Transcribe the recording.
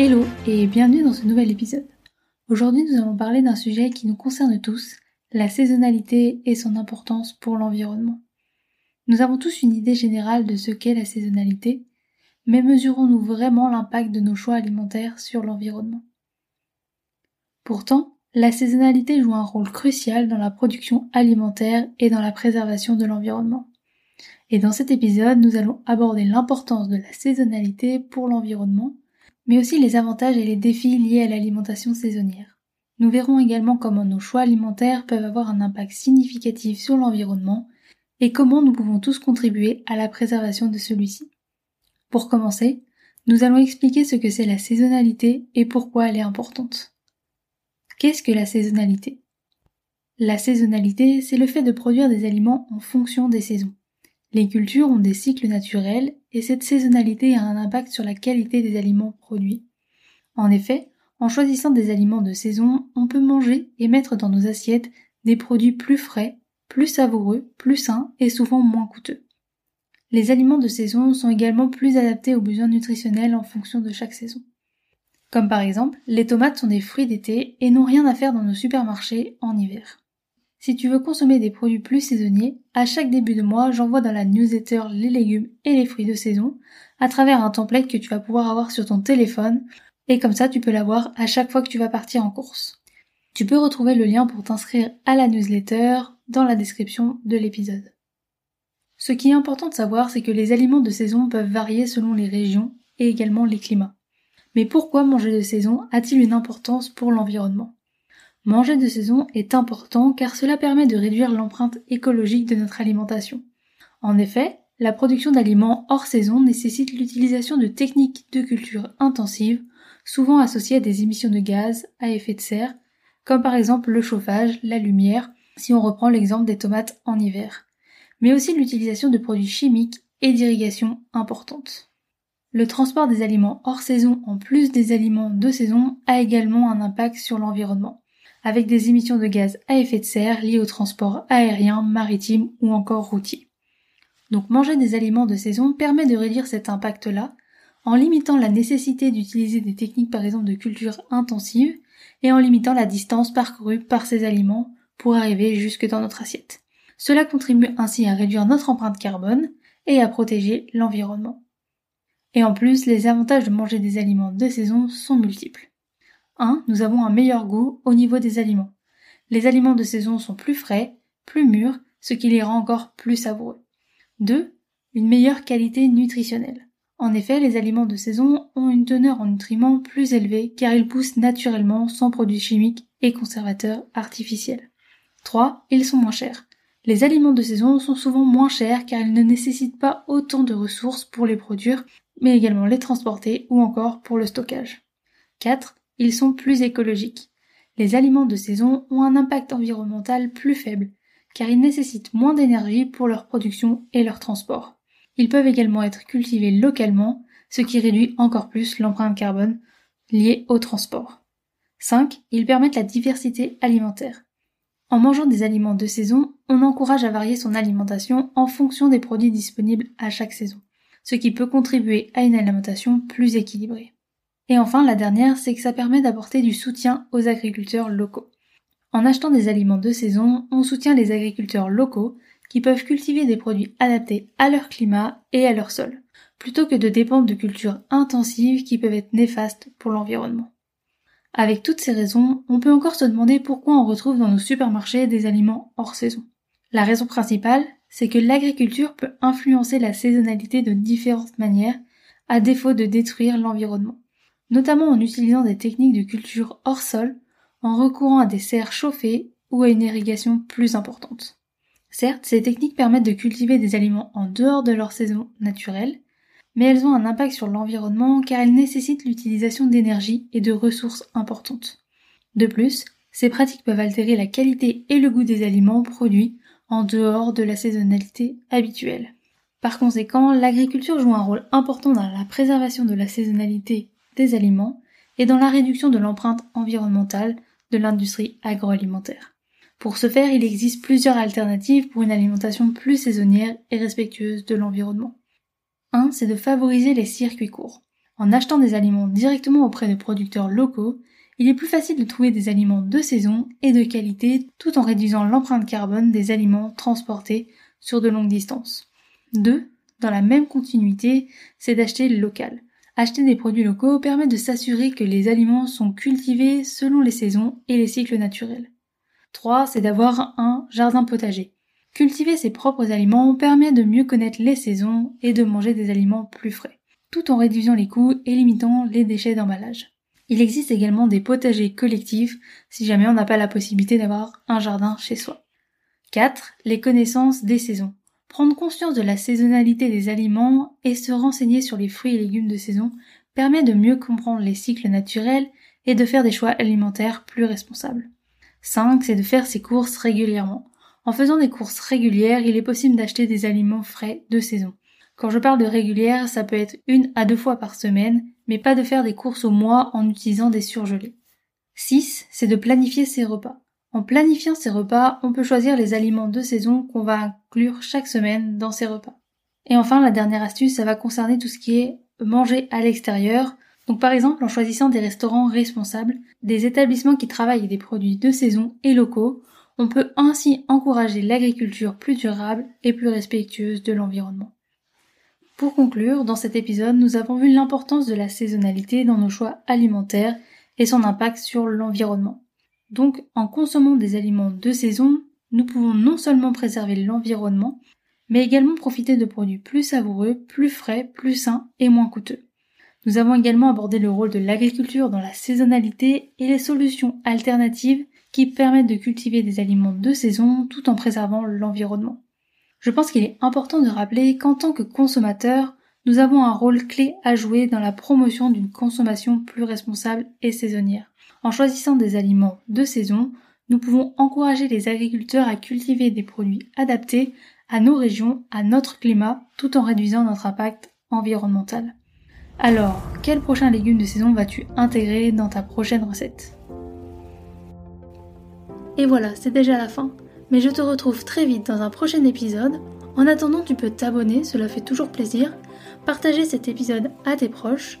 Hello et bienvenue dans ce nouvel épisode. Aujourd'hui nous allons parler d'un sujet qui nous concerne tous, la saisonnalité et son importance pour l'environnement. Nous avons tous une idée générale de ce qu'est la saisonnalité, mais mesurons-nous vraiment l'impact de nos choix alimentaires sur l'environnement? Pourtant, la saisonnalité joue un rôle crucial dans la production alimentaire et dans la préservation de l'environnement. Et dans cet épisode, nous allons aborder l'importance de la saisonnalité pour l'environnement, mais aussi les avantages et les défis liés à l'alimentation saisonnière. Nous verrons également comment nos choix alimentaires peuvent avoir un impact significatif sur l'environnement et comment nous pouvons tous contribuer à la préservation de celui-ci. Pour commencer, nous allons expliquer ce que c'est la saisonnalité et pourquoi elle est importante. Qu'est-ce que la saisonnalité? La saisonnalité, c'est le fait de produire des aliments en fonction des saisons. Les cultures ont des cycles naturels et cette saisonnalité a un impact sur la qualité des aliments produits. En effet, en choisissant des aliments de saison, on peut manger et mettre dans nos assiettes des produits plus frais, plus savoureux, plus sains et souvent moins coûteux. Les aliments de saison sont également plus adaptés aux besoins nutritionnels en fonction de chaque saison. Comme par exemple, les tomates sont des fruits d'été et n'ont rien à faire dans nos supermarchés en hiver. Si tu veux consommer des produits plus saisonniers, à chaque début de mois, j'envoie dans la newsletter les légumes et les fruits de saison à travers un template que tu vas pouvoir avoir sur ton téléphone et comme ça tu peux l'avoir à chaque fois que tu vas partir en course. Tu peux retrouver le lien pour t'inscrire à la newsletter dans la description de l'épisode. Ce qui est important de savoir, c'est que les aliments de saison peuvent varier selon les régions et également les climats. Mais pourquoi manger de saison a-t-il une importance pour l'environnement? Manger de saison est important car cela permet de réduire l'empreinte écologique de notre alimentation. En effet, la production d'aliments hors saison nécessite l'utilisation de techniques de culture intensives, souvent associées à des émissions de gaz à effet de serre, comme par exemple le chauffage, la lumière, si on reprend l'exemple des tomates en hiver, mais aussi l'utilisation de produits chimiques et d'irrigation importantes. Le transport des aliments hors saison en plus des aliments de saison a également un impact sur l'environnement, avec des émissions de gaz à effet de serre liées au transport aérien, maritime ou encore routier. Donc manger des aliments de saison permet de réduire cet impact-là en limitant la nécessité d'utiliser des techniques par exemple de culture intensive et en limitant la distance parcourue par ces aliments pour arriver jusque dans notre assiette. Cela contribue ainsi à réduire notre empreinte carbone et à protéger l'environnement. Et en plus, les avantages de manger des aliments de saison sont multiples. 1. Nous avons un meilleur goût au niveau des aliments. Les aliments de saison sont plus frais, plus mûrs, ce qui les rend encore plus savoureux. 2. Une meilleure qualité nutritionnelle. En effet, les aliments de saison ont une teneur en nutriments plus élevée car ils poussent naturellement sans produits chimiques et conservateurs artificiels. 3. Ils sont moins chers. Les aliments de saison sont souvent moins chers car ils ne nécessitent pas autant de ressources pour les produire mais également les transporter ou encore pour le stockage. 4. Ils sont plus écologiques. Les aliments de saison ont un impact environnemental plus faible, car ils nécessitent moins d'énergie pour leur production et leur transport. Ils peuvent également être cultivés localement, ce qui réduit encore plus l'empreinte carbone liée au transport. 5. Ils permettent la diversité alimentaire. En mangeant des aliments de saison, on encourage à varier son alimentation en fonction des produits disponibles à chaque saison ce qui peut contribuer à une alimentation plus équilibrée. Et enfin, la dernière, c'est que ça permet d'apporter du soutien aux agriculteurs locaux. En achetant des aliments de saison, on soutient les agriculteurs locaux qui peuvent cultiver des produits adaptés à leur climat et à leur sol, plutôt que de dépendre de cultures intensives qui peuvent être néfastes pour l'environnement. Avec toutes ces raisons, on peut encore se demander pourquoi on retrouve dans nos supermarchés des aliments hors saison. La raison principale, c'est que l'agriculture peut influencer la saisonnalité de différentes manières, à défaut de détruire l'environnement, notamment en utilisant des techniques de culture hors sol, en recourant à des serres chauffées ou à une irrigation plus importante. Certes, ces techniques permettent de cultiver des aliments en dehors de leur saison naturelle, mais elles ont un impact sur l'environnement car elles nécessitent l'utilisation d'énergie et de ressources importantes. De plus, ces pratiques peuvent altérer la qualité et le goût des aliments produits en dehors de la saisonnalité habituelle. Par conséquent, l'agriculture joue un rôle important dans la préservation de la saisonnalité des aliments et dans la réduction de l'empreinte environnementale de l'industrie agroalimentaire. Pour ce faire, il existe plusieurs alternatives pour une alimentation plus saisonnière et respectueuse de l'environnement. Un, c'est de favoriser les circuits courts. En achetant des aliments directement auprès de producteurs locaux, il est plus facile de trouver des aliments de saison et de qualité tout en réduisant l'empreinte carbone des aliments transportés sur de longues distances. 2. Dans la même continuité, c'est d'acheter local. Acheter des produits locaux permet de s'assurer que les aliments sont cultivés selon les saisons et les cycles naturels. 3. C'est d'avoir un jardin potager. Cultiver ses propres aliments permet de mieux connaître les saisons et de manger des aliments plus frais, tout en réduisant les coûts et limitant les déchets d'emballage. Il existe également des potagers collectifs si jamais on n'a pas la possibilité d'avoir un jardin chez soi. 4. Les connaissances des saisons. Prendre conscience de la saisonnalité des aliments et se renseigner sur les fruits et légumes de saison permet de mieux comprendre les cycles naturels et de faire des choix alimentaires plus responsables. 5. C'est de faire ses courses régulièrement. En faisant des courses régulières, il est possible d'acheter des aliments frais de saison. Quand je parle de régulière, ça peut être une à deux fois par semaine, mais pas de faire des courses au mois en utilisant des surgelés. 6. C'est de planifier ses repas. En planifiant ses repas, on peut choisir les aliments de saison qu'on va inclure chaque semaine dans ses repas. Et enfin, la dernière astuce, ça va concerner tout ce qui est manger à l'extérieur. Donc par exemple, en choisissant des restaurants responsables, des établissements qui travaillent des produits de saison et locaux, on peut ainsi encourager l'agriculture plus durable et plus respectueuse de l'environnement. Pour conclure, dans cet épisode, nous avons vu l'importance de la saisonnalité dans nos choix alimentaires et son impact sur l'environnement. Donc, en consommant des aliments de saison, nous pouvons non seulement préserver l'environnement, mais également profiter de produits plus savoureux, plus frais, plus sains et moins coûteux. Nous avons également abordé le rôle de l'agriculture dans la saisonnalité et les solutions alternatives qui permettent de cultiver des aliments de saison tout en préservant l'environnement. Je pense qu'il est important de rappeler qu'en tant que consommateur, nous avons un rôle clé à jouer dans la promotion d'une consommation plus responsable et saisonnière. En choisissant des aliments de saison, nous pouvons encourager les agriculteurs à cultiver des produits adaptés à nos régions, à notre climat, tout en réduisant notre impact environnemental. Alors, quel prochain légume de saison vas-tu intégrer dans ta prochaine recette? Et voilà, c'est déjà la fin. Mais je te retrouve très vite dans un prochain épisode. En attendant, tu peux t'abonner, cela fait toujours plaisir, partager cet épisode à tes proches